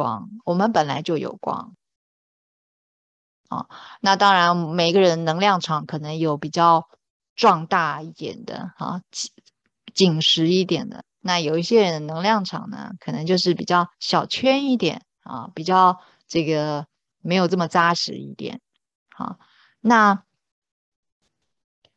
光，我们本来就有光。啊，那当然，每个人能量场可能有比较壮大一点的啊，紧紧实一点的。那有一些人能量场呢，可能就是比较小圈一点啊，比较这个没有这么扎实一点。好，那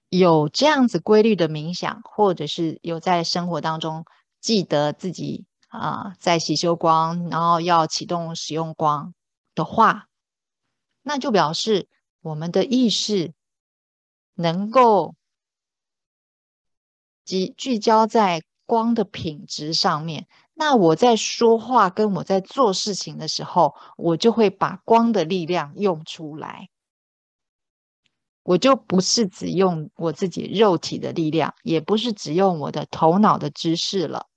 有这样子规律的冥想，或者是有在生活当中记得自己啊，在洗修光，然后要启动使用光的话。那就表示我们的意识能够集聚焦在光的品质上面。那我在说话跟我在做事情的时候，我就会把光的力量用出来。我就不是只用我自己肉体的力量，也不是只用我的头脑的知识了。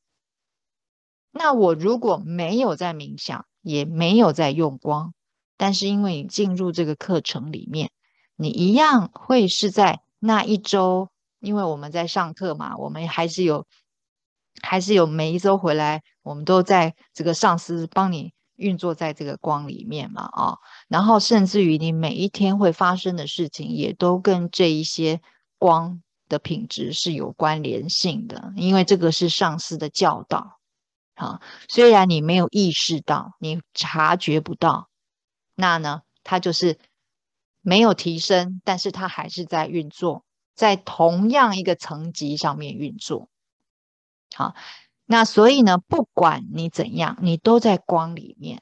那我如果没有在冥想，也没有在用光。但是因为你进入这个课程里面，你一样会是在那一周，因为我们在上课嘛，我们还是有，还是有每一周回来，我们都在这个上司帮你运作在这个光里面嘛，啊，然后甚至于你每一天会发生的事情，也都跟这一些光的品质是有关联性的，因为这个是上司的教导，啊，虽然你没有意识到，你察觉不到。那呢，它就是没有提升，但是它还是在运作，在同样一个层级上面运作。好，那所以呢，不管你怎样，你都在光里面，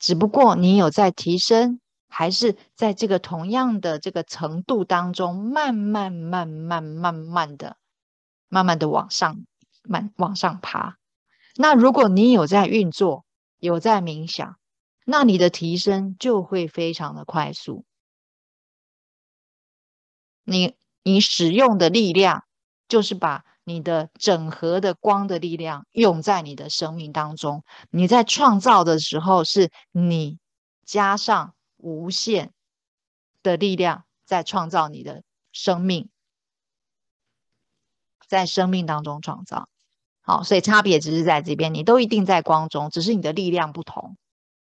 只不过你有在提升，还是在这个同样的这个程度当中，慢慢、慢慢、慢慢的、慢慢的往上、慢往上爬。那如果你有在运作，有在冥想。那你的提升就会非常的快速，你你使用的力量就是把你的整合的光的力量用在你的生命当中。你在创造的时候，是你加上无限的力量在创造你的生命，在生命当中创造。好，所以差别只是在这边，你都一定在光中，只是你的力量不同。